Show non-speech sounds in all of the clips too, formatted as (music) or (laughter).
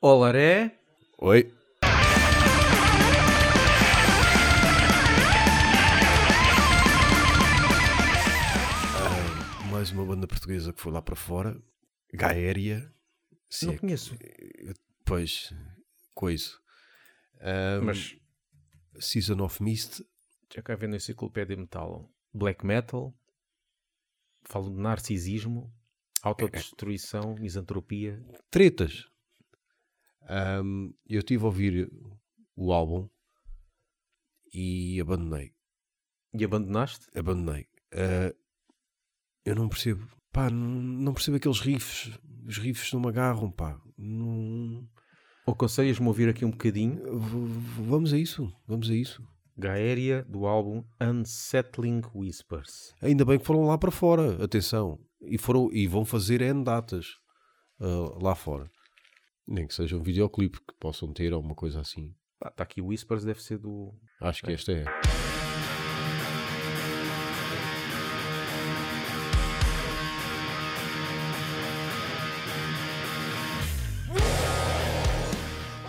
Olaré. Oi. Ah, mais uma banda portuguesa que foi lá para fora. Gaéria. Sim, Não conheço. Pois, coisa. Ah, Mas Season of Mist. já cá vendo a enciclopédia metal. Black metal. Falo de narcisismo, autodestruição, misantropia. Tretas. Ahm, eu estive a ouvir o álbum e abandonei. E abandonaste? Abandonei. Ah, eu não percebo. Pá, não, não percebo aqueles riffs. Os riffs não me agarram, pá. Não... Aconselhas-me ouvir aqui um bocadinho. V- Vamos a isso. Vamos a isso. Gaéria do álbum Unsettling Whispers. Ainda bem que foram lá para fora. Atenção. E, foram, e vão fazer N datas ah, lá fora. Nem que seja um videoclipe que possam ter ou uma coisa assim. Está tá aqui Whispers, deve ser do. Acho que esta é.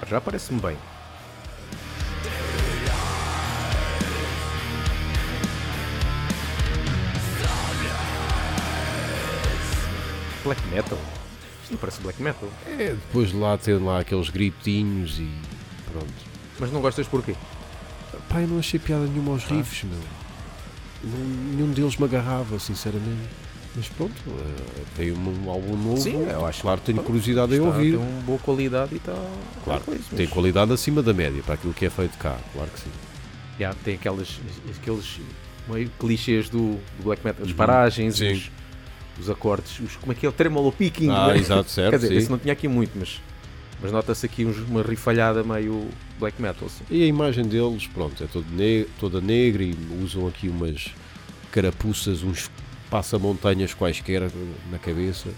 Já parece-me bem. Black metal? Não parece black metal. É, depois de lá ter lá aqueles gritinhos e pronto. Mas não gostas porquê? Pai, não achei piada nenhuma aos Ah. riffs, meu. Nenhum deles me agarrava, sinceramente. Mas pronto, eh, tem um, um álbum novo. Sim, eu acho Claro, que- tenho curiosidade em Está- ouvir. Tem uma boa qualidade e está. Claro, coisa, tem mas- qualidade acima da média para aquilo que é feito cá, claro que sim. Já, tem aquelas, aqueles meio clichês do, do black metal, as Uhum. paragens, Sim. os, os acordes, os, como é que é o tremolo picking. Ah, né? exato, certo. Quer dizer, sim. esse não tinha aqui muito, mas, mas nota-se aqui uns- uma rifalhada meio black metal. Assim. E a imagem deles, pronto, é todo ne- toda negra e usam aqui umas carapuças, uns passamontanhas quaisquer na cabeça.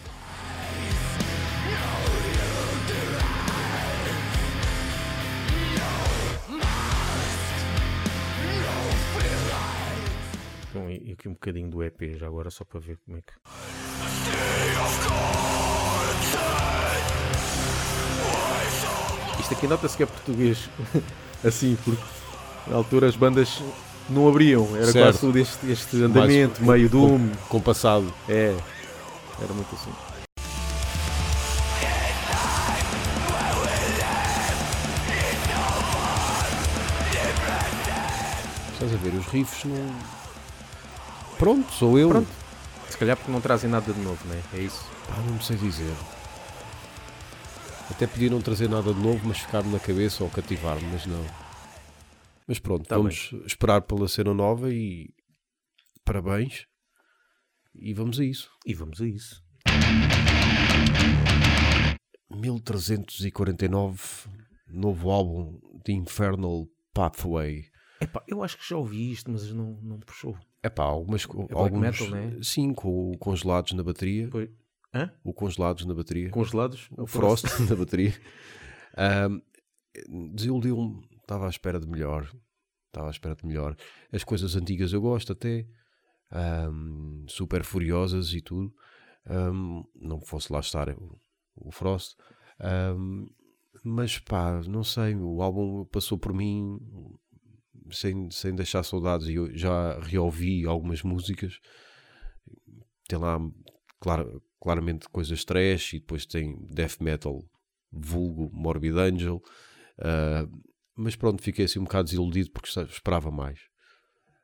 Bom, e, e aqui um bocadinho do EP já agora, só para ver como é que. Isto aqui nota-se que é português, (laughs) assim, porque na altura as bandas não abriam, era Certo. quase tudo este, este andamento, meio doom. Compassado. É, era muito assim. Estás a ver, os riffs não. Pronto, sou eu. Pronto. Se calhar porque não trazem nada de novo, né? É isso. Pá, não sei dizer. Até podia não trazer nada de novo, mas ficar-me na cabeça ou cativar-me, mas não. Mas pronto, Tá vamos esperar pela cena nova e parabéns. E vamos a isso. E vamos a isso. 1349, novo álbum de Infernal Pathway. Epá, eu acho que já ouvi isto, mas não, não puxou. É pá, algumas. black alguns, metal, né? Sim, com o congelados na bateria. Foi. Hã? O congelados na bateria. Congelados? o Frost (laughs) na bateria. Ahm, Desiludiu-me. Estava à espera de melhor. Estava à espera de melhor. As coisas antigas eu gosto até. Ahm, super furiosas e tudo. Ahm, não fosse lá estar o, o Frost. Mas pá, não sei. O álbum passou por mim sem, sem deixar saudades. E eu já reouvi algumas músicas. Tem lá, claro, claramente coisas trash e depois tem death metal vulgo, Morbid Angel. Ah, mas pronto, fiquei assim um bocado desiludido porque esperava mais.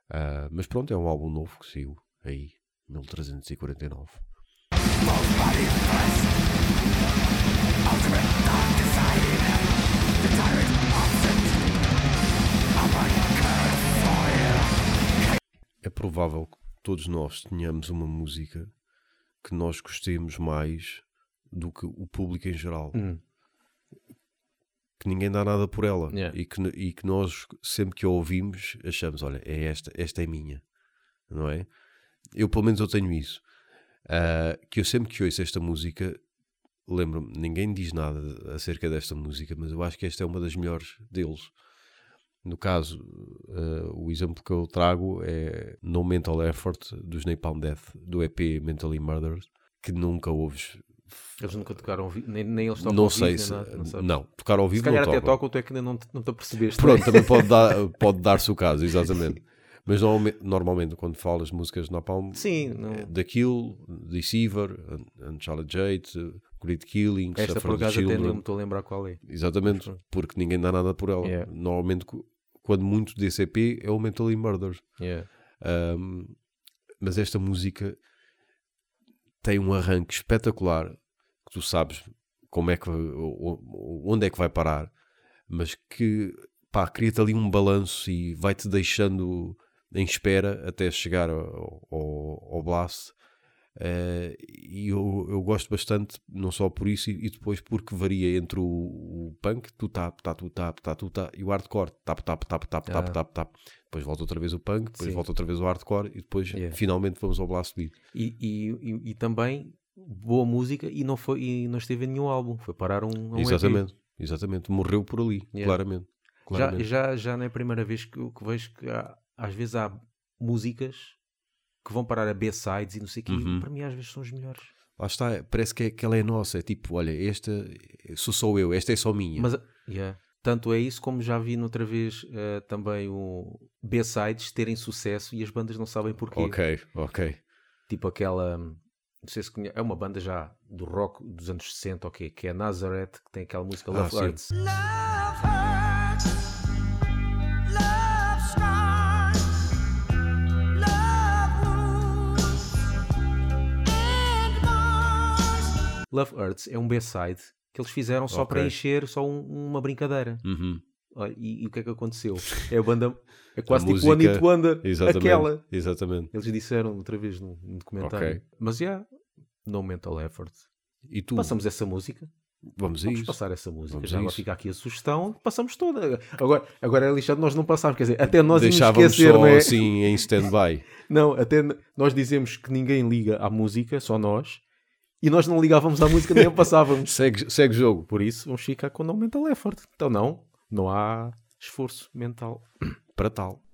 Ah, mas pronto, é um álbum novo que saiu aí, 1349. É provável que todos nós tenhamos uma música que nós gostemos mais do que o público em geral. Hum. Que ninguém dá nada por ela. Yeah. E, que, e que nós, sempre que a ouvimos, achamos: olha, é esta, esta é minha. Não é? Eu, pelo menos, eu tenho isso. Ah, que eu sempre que ouço esta música, lembro-me, ninguém diz nada acerca desta música, mas eu acho que esta é uma das melhores deles. No caso, ah, o exemplo que eu trago é No Mental Effort dos Napalm Death, do EP Mentally Murdered, que nunca ouves Eles nunca tocaram ao vivo, nem, nem eles tocam não ao vivo, sei nem se. nada, não não, tocar ao Se vivo calhar não até tocam. tu é que ainda não te, não te apercebeste. Pronto, também (laughs) pode, dar, pode dar-se o caso, exatamente. Mas normalmente, normalmente quando falas músicas de Napalm, Sim, não- é The Kill, Deceiver, Un- Unchained Jade, Great Killing, esta Suffer por acaso até nem me estou a lembrar qual é. Exatamente, porque ninguém dá nada por ela. Yeah. Normalmente, quando muito DCP, é o Mentally Murders. Yeah. Um, mas esta música tem um arranque espetacular que tu sabes como é que onde é que vai parar, mas que pá, cria-te ali um balanço e vai-te deixando em espera até chegar ao, ao, ao blast. Eh, e eu, eu gosto bastante, não só por isso, e, e depois porque varia entre o, o punk, tu tap, tap, tu tap, tap, tu tap, e o hardcore, tap, tap, tap, tap, tap, Ah. tap, tap. Depois volta outra vez o punk, depois Sim. volta outra vez o hardcore, e depois Yeah. finalmente vamos ao blast beat. E, e, e, e também boa música e não, foi, e não esteve em nenhum álbum, foi parar um, um EP. exatamente, exatamente. Morreu por ali, Yeah. claramente. Já, claramente. já, já não é a primeira vez que, que vejo que há- às vezes há músicas que vão parar a B-sides e não sei o quê. Uhum. Para mim, às vezes são os melhores. Lá está, parece que, é, que ela é nossa. É tipo, olha, esta sou só eu, esta é só minha. Mas, yeah. Tanto é isso como já vi noutra vez eh, também o B-sides terem sucesso e as bandas não sabem porquê. ok, ok. Tipo aquela. Não sei se conhece, é uma banda já do rock dos anos 60, ok, que é Nazareth, que tem aquela música Ah, Love. Hurts. Love Love Hurts é um B-side que eles fizeram só para Ok. encher só um- uma brincadeira. Uhum. Olha, E, e o que é que aconteceu? É a banda. É quase A tipo música- One Hit Wonder. Exatamente. Aquela. Exatamente. Eles disseram outra vez num, num documentário. Ok. Mas já, no mental effort. E tu? Passamos essa música. Vamos Vamos passar essa música. Vamos Já agora fica aqui a sugestão. Passamos toda. Agora, agora é lixado nós não passarmos. Quer dizer, até nós Deixávamos esquecer, só não é? assim em (laughs) stand-by. Não, até nós dizemos que ninguém liga à música, só nós. E nós não ligávamos à música nem a passávamos. (laughs) segue, segue jogo. Por isso, vamos ficar com o no mental effort. Então, não, não há esforço mental. (clears throat) Para tal.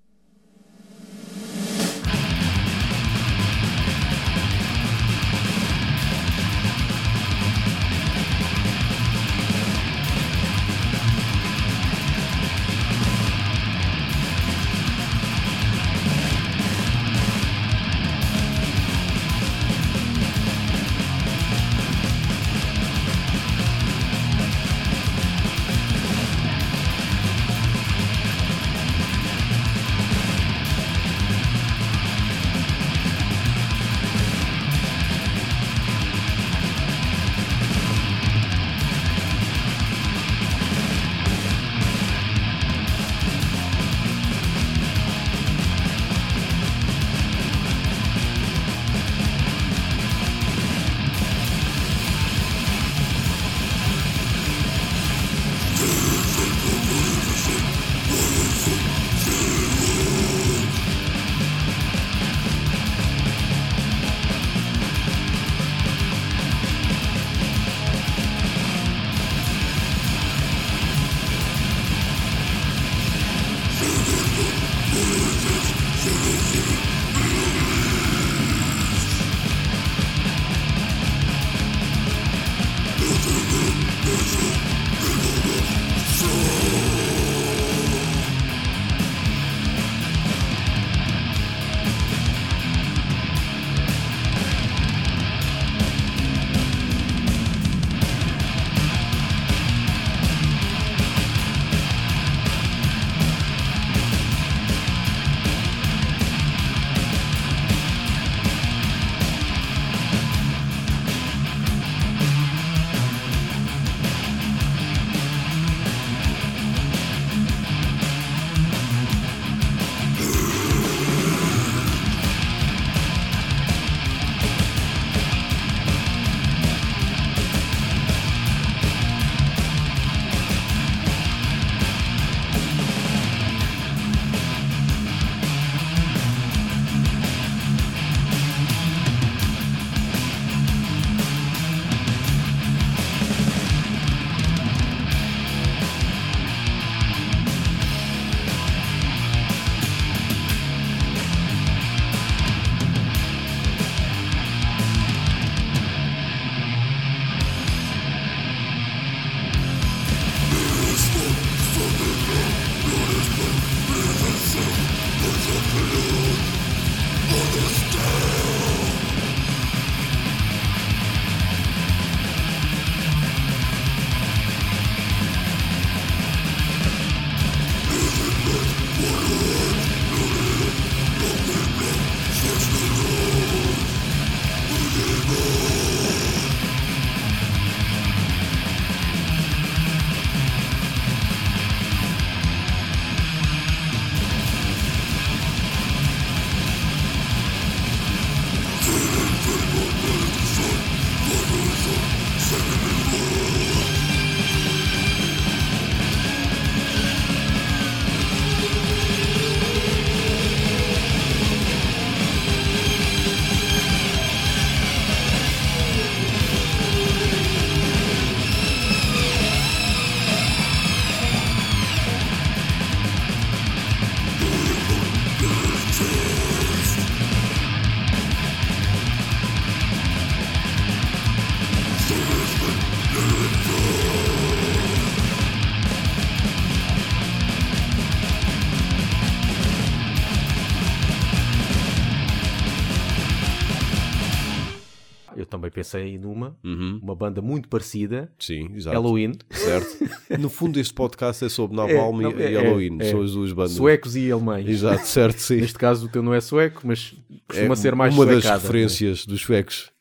Pensei numa, Uhum. uma banda muito parecida, Sim, exato. Halloween, Certo. (laughs) No fundo, este podcast é sobre Napalm não, e é- Halloween. é- São as duas bandas. suecos e alemães. Exato, certo, sim. Neste caso o teu não é sueco, mas costuma é ser mais uma das suecada, referências dos suecos.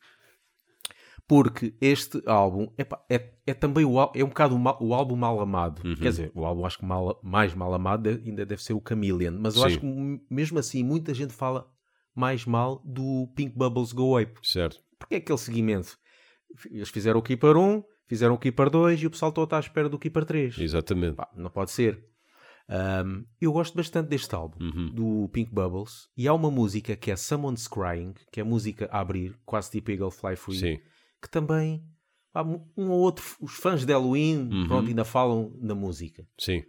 Porque este álbum epá, é, é também o, é um bocado o, o álbum mal amado. Uhum. Quer dizer, o álbum acho que mal- mais mal amado ainda deve ser o Chameleon. Mas eu Sim. acho que mesmo assim muita gente fala mais mal do Pink Bubbles Go Ape. Certo. Porque é aquele seguimento. Eles fizeram o Keeper 1, fizeram o Keeper 2 e o pessoal todo está à espera do Keeper 3. Exatamente. Pá, não pode ser. Ahm, eu gosto bastante deste álbum, Uhum. do Pink Bubbles, e há uma música que é Someone's Crying, que é a música a abrir, quase tipo Eagle Fly Free, Sim. que também há um um ou outro, os fãs de Halloween, Uhum. pronto, ainda falam na música. Sim.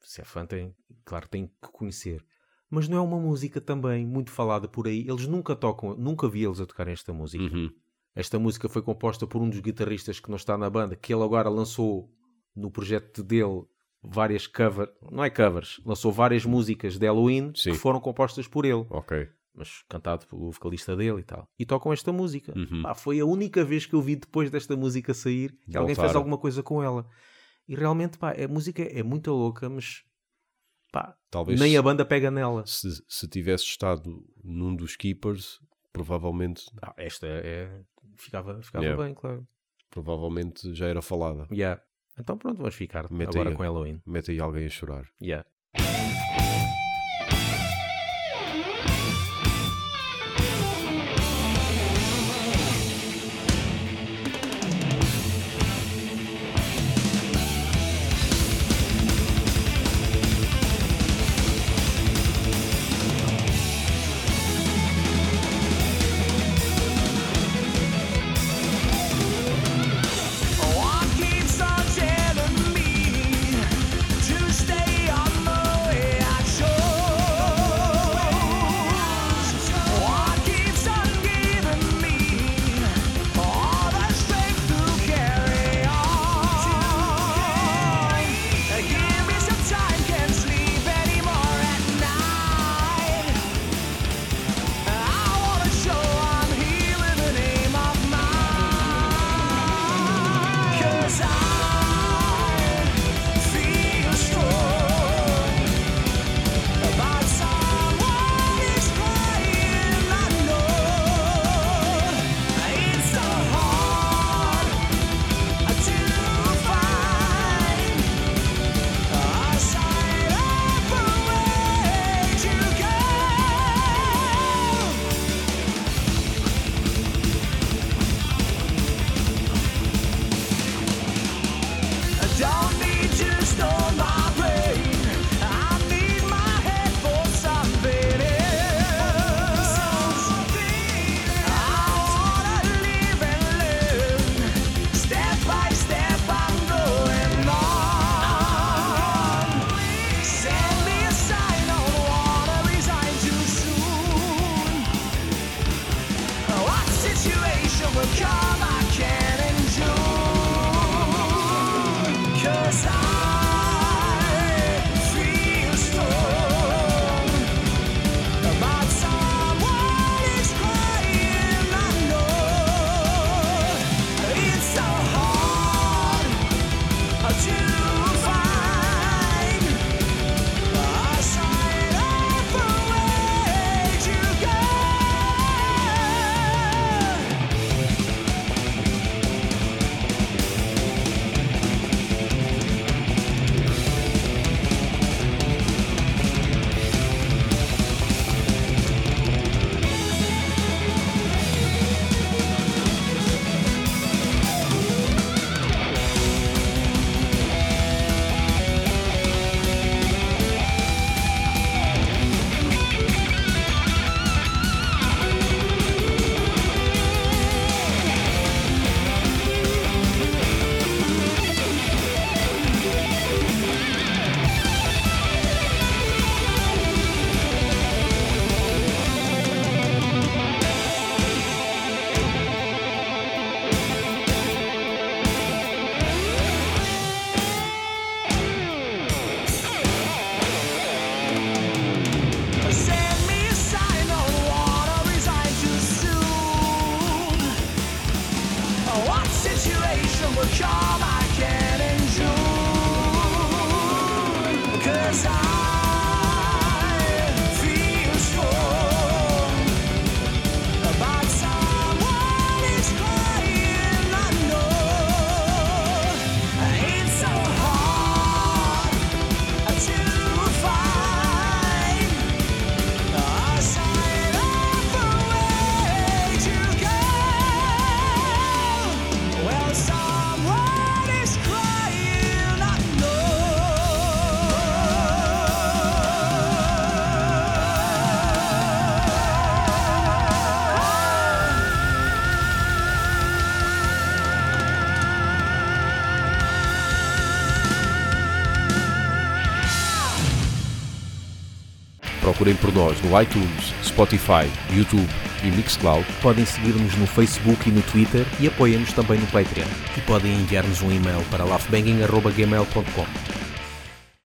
Se é fã, tem, claro, tem que conhecer. Mas não é uma música também muito falada por aí. Eles nunca tocam, nunca vi eles a tocar esta música. Uhum. Esta música foi composta por um dos guitarristas que não está na banda, que ele agora lançou no projeto dele várias covers, não é covers, lançou várias músicas de Halloween Sim. que foram compostas por ele, Ok. mas cantado pelo vocalista dele e tal. E tocam esta música. Uhum. Pá, foi a única vez que eu vi depois desta música sair que alguém fez alguma coisa com ela. E realmente, pá, a música é muito louca, mas pá, Talvez nem a banda pega nela. se, se tivesse estado num dos keepers, provavelmente, Ah, esta é. Ficava, ficava Yeah. bem, claro. provavelmente já era falada. Yeah. Então pronto, vamos ficar Mete agora aí. com Halloween. Mete aí alguém a chorar. Yeah. much all I can endure. Cause I Procurem por nós no iTunes, Spotify, YouTube e Mixcloud. Podem seguir-nos no Facebook e no Twitter e apoiem-nos também no Patreon. E podem enviar-nos um e-mail para laughbanging.gmail.com.